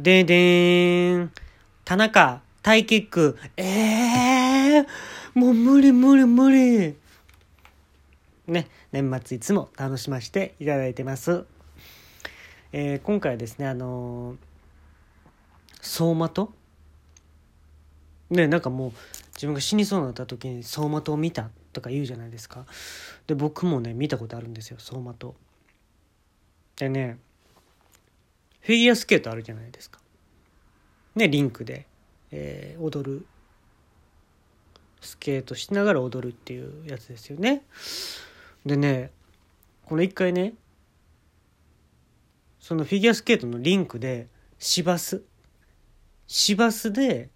ででーん。田中、タイキック。ええー、もう無理無理無理。ね、年末いつも楽しませていただいてます。えー今回はですね、あのー走馬灯？ね、なんかもう自分が死にそうになった時に走馬灯を見たとか言うじゃないですか。で、僕もね、見たことあるんですよ、走馬灯。でね、フィギュアスケートあるじゃないですか。ね、リンクで、えー踊る。スケートしながら踊るっていうやつですよね。でね、この一回ね、そのフィギュアスケートのリンクで、市バス。市バスで、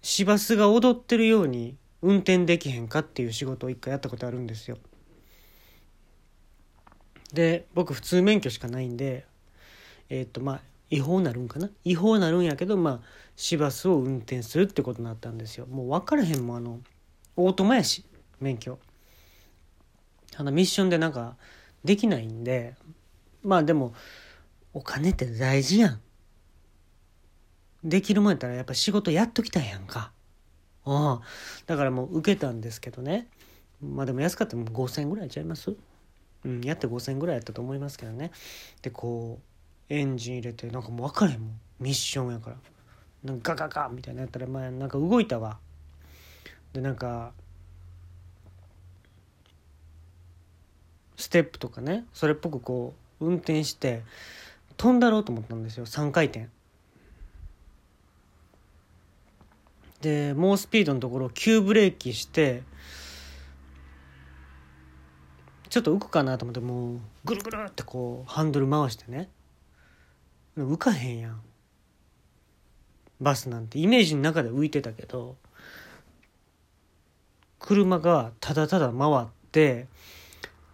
市バスが踊ってるように運転できへんかっていう仕事を一回やったことあるんですよ。で、僕普通免許しかないんで、えっ、とまあ違法なるんかな？違法なるんやけどまあ市バスを運転するってことになったんですよ。もう分からへんもんあのオートマやし免許。あのミッションでなんかできないんでまあでもお金って大事やん。できるもんやったらやっぱ仕事やっときたいやんか。ああ。だからもう受けたんですけどね。まあでも安かったら5,000円ぐらいちゃいます？うんやって5,000円ぐらいやったと思いますけどね。でこうエンジン入れてなんかもう分かれへんもん。ミッションやから。なんかガガガみたいなやったらまあなんか動いたわ。でなんかステップとかねそれっぽくこう運転して飛んだろうと思ったんですよ。3回転。で猛スピードのところを急ブレーキしてちょっと浮くかなと思ってもうぐるぐるってこうハンドル回してね。浮かへんやん。バスなんて。イメージの中で浮いてたけど。車がただただ回って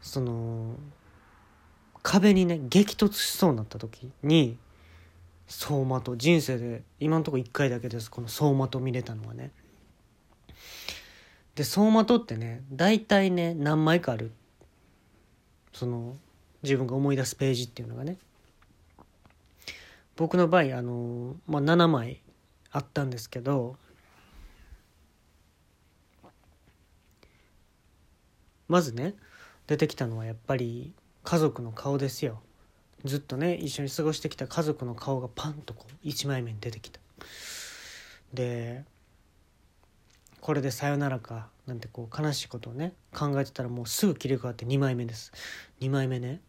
その壁にね激突しそうになった時に走馬灯。人生で今のところ1回だけです。この走馬灯見れたのはね。で走馬灯ってね大体ね何枚かある。その自分が思い出すページっていうのがね。僕の場合あの、まあ、7枚あったんですけどまずね出てきたのはやっぱり家族の顔ですよ。ずっとね一緒に過ごしてきた家族の顔がパンとこう1枚目に出てきた。でこれでさよならかなんてこう悲しいことをね考えてたらもうすぐ切り替わって2枚目です。2枚目ね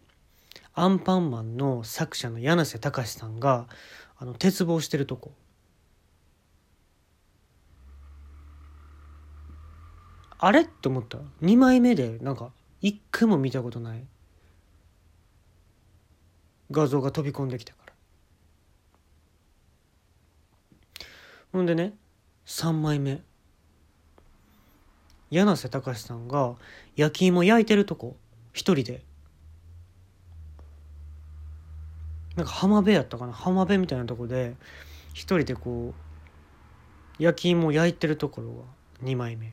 アンパンマンの作者の柳瀬隆さんがあの鉄棒してるとこ。あれ？って思った。2枚目でなんか一回も見たことない。画像が飛び込んできたから。ほんでね3枚目。柳瀬隆さんが焼き芋焼いてるとこ。一人で。なんか浜辺やったかな？浜辺みたいなとこで一人でこう焼き芋焼いてるところが2枚目。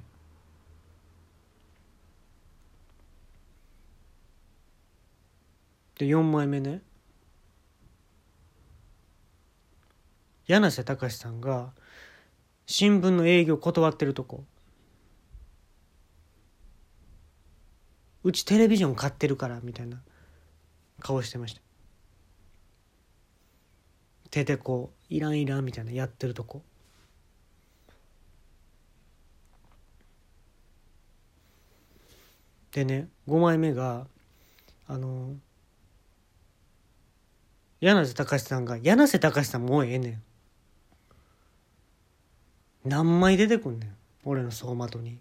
で4枚目ね。柳瀬隆さんが新聞の営業断ってるとこ。うちテレビジョン買ってるからみたいな顔してました。手でこういらんいらんみたいなやってるとこ。でね5枚目があの柳瀬隆さんが柳瀬隆さんもうええねん。何枚出てくんねん俺の走馬灯に。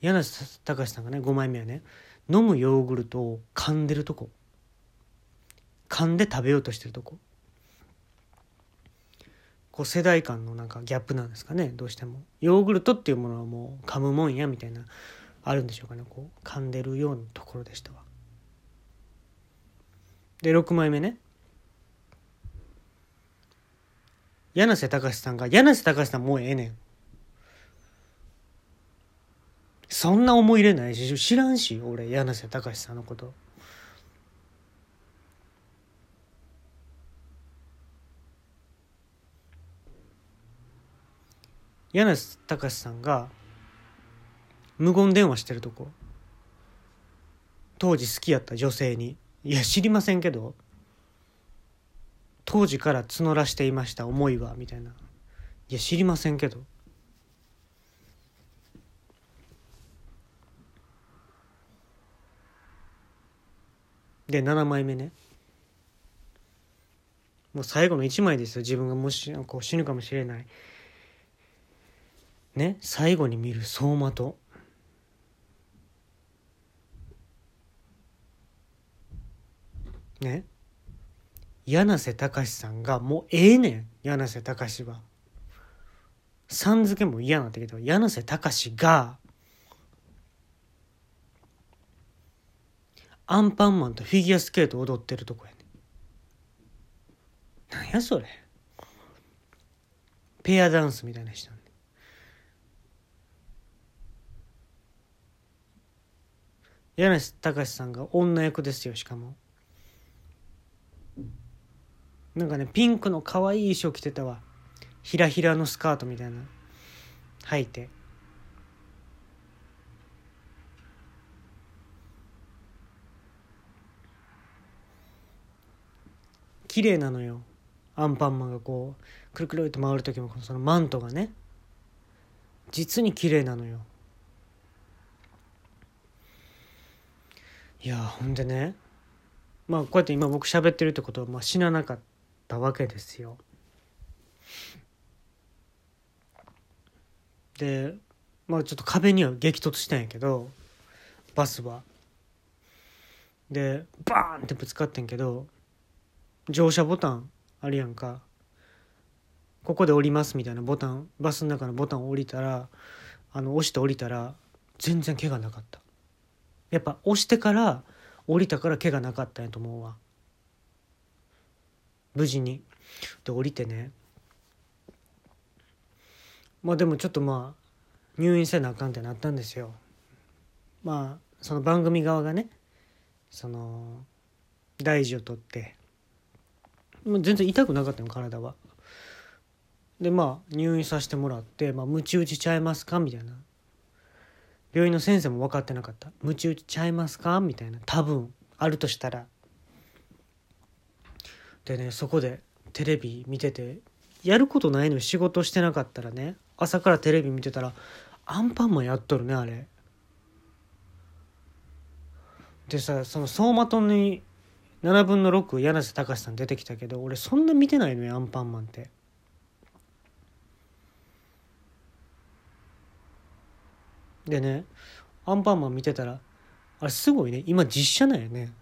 柳瀬隆さんがね5枚目はね飲むヨーグルトを噛んでるとこ。噛んで食べようとしてるとこ。こう世代間のなんかギャップなんですかね。どうしても。ヨーグルトっていうものはもう噛むもんやみたいなあるんでしょうかねこう噛んでるようなところでしたわ。で6枚目ね。柳瀬隆さんが柳瀬隆さんもうええねん。そんな思い入れないし知らんし俺柳瀬隆さんのこと。柳瀬隆さんが無言電話してるとこ。当時好きやった女性に。いや知りませんけど当時から募らしていました思いはみたいな。いや知りませんけど。で7枚目ね。もう最後の1枚ですよ。自分がもしこう死ぬかもしれない。ね最後に見る走馬灯。ね。柳瀬隆さんがもうええねん。柳瀬隆は。さん付けも嫌なってけど柳瀬隆が。アンパンマンとフィギュアスケート踊ってるとこやねなんやそれ。ペアダンスみたいな人柳瀬隆さんが女役ですよしかも。なんかねピンクの可愛い衣装着てたわ。ひらひらのスカートみたいな。履いて。綺麗なのよ。アンパンマンがこうくるくるって回る時もそのマントがね。実に綺麗なのよ。いやほんでねまあこうやって今僕喋ってるってことはまあ死ななかったわけですよ。でまあちょっと壁には激突したんやけどバスは。でバーンってぶつかってんけど乗車ボタンあるやんかここで降りますみたいなボタンバスの中のボタンを降りたらあの押して降りたら全然怪我なかったやっぱ押してから降りたから怪我なかったんやと思うわ。無事に。で降りてね。まあでもちょっとまあ入院せなあかんってなったんですよ。まあその番組側がねその大事を取って。もう全然痛くなかったの体は。でまあ入院させてもらって「まあ、ムチ打ちちゃいますか?」みたいな。病院の先生も分かってなかった「ムチ打ちちゃいますか?」みたいな。多分あるとしたら。でねそこでテレビ見ててやることないのに仕事してなかったらね朝からテレビ見てたらアンパンマンやっとるねあれ。でさその走馬灯に7分の6柳瀬隆さん出てきたけど俺そんな見てないのよアンパンマンって。でねアンパンマン見てたらあれすごいね今実写なんやね。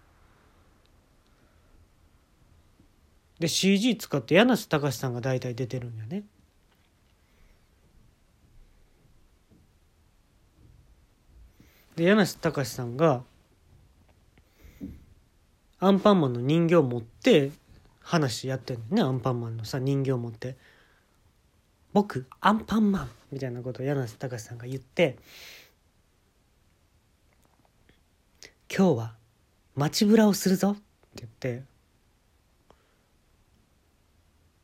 で CG 使って柳瀬隆さんが大体出てるんやね。で柳瀬隆さんがアンパンマンの人形を持って話やってんねアンパンマンのさ人形を持って「僕アンパンマン」みたいなことを柳瀬隆さんが言って「今日は街ぶらをするぞ」って言って。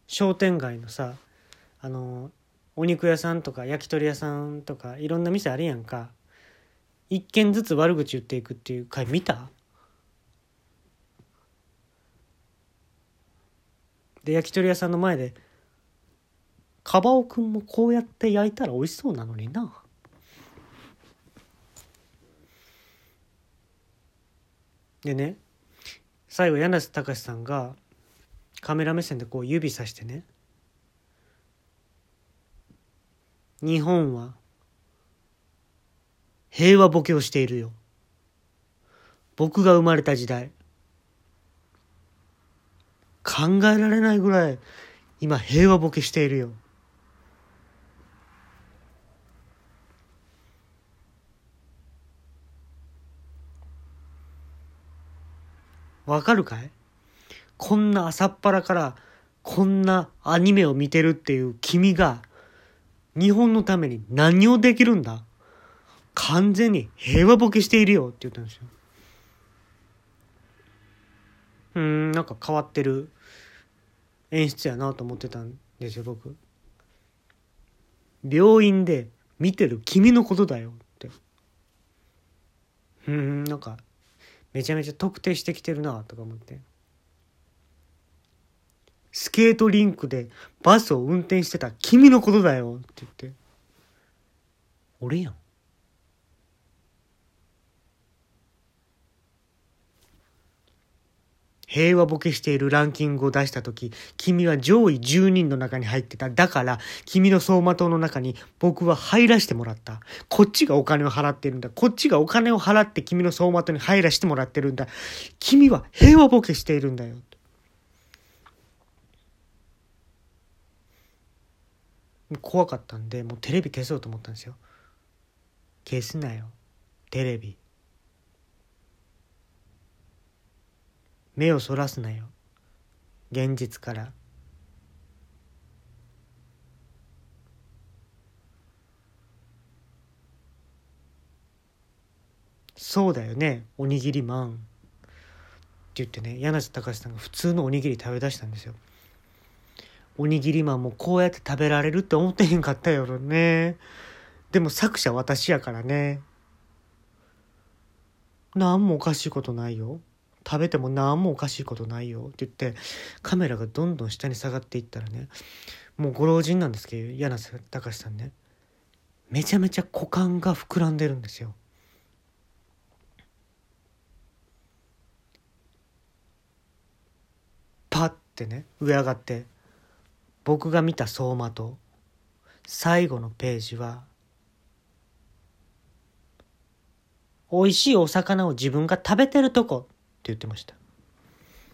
商店街のさあのお肉屋さんとか焼き鳥屋さんとかいろんな店あるやんか。一軒ずつ悪口言っていくっていう回見た？で焼き鳥屋さんの前で「カバオくんもこうやって焼いたら美味しそうなのにな」でね最後柳瀬隆さんがカメラ目線でこう指さしてね「日本は平和ボケをしているよ」僕が生まれた時代。考えられないぐらい今平和ボケしているよ。わかるかい？こんな朝っぱらからこんなアニメを見てるっていう君が日本のために何をできるんだ？完全に平和ボケしているよって言ったんですよ。うんなんか変わってる。演出やなと思ってたんですよ僕。病院で見てる君のことだよって。うんなんかめちゃめちゃ特定してきてるなとか思って。スケートリンクでバスを運転してた君のことだよって言って。俺やん。平和ボケしているランキングを出した時君は上位10人の中に入ってた。だから君の走馬灯の中に僕は入らせてもらった。こっちがお金を払ってるんだ。こっちがお金を払って君の走馬灯に入らせてもらってるんだ。君は平和ボケしているんだよ。怖かったんでもうテレビ消そうと思ったんですよ。消すなよ。テレビ。目をそらすなよ。現実から。そうだよね。おにぎりマン。って言ってね柳瀬隆さんが普通のおにぎり食べ出したんですよ。おにぎりマンもこうやって食べられるって思ってへんかったよね。でも作者私やからね。何もおかしいことないよ。食べても何もおかしいことないよって言ってカメラがどんどん下に下がっていったらねもうご老人なんですけど柳瀬隆さんねめちゃめちゃ股間が膨らんでるんですよ。パッてね上上がって僕が見た走馬灯最後のページは美味しいお魚を自分が食べてるとこって言ってました。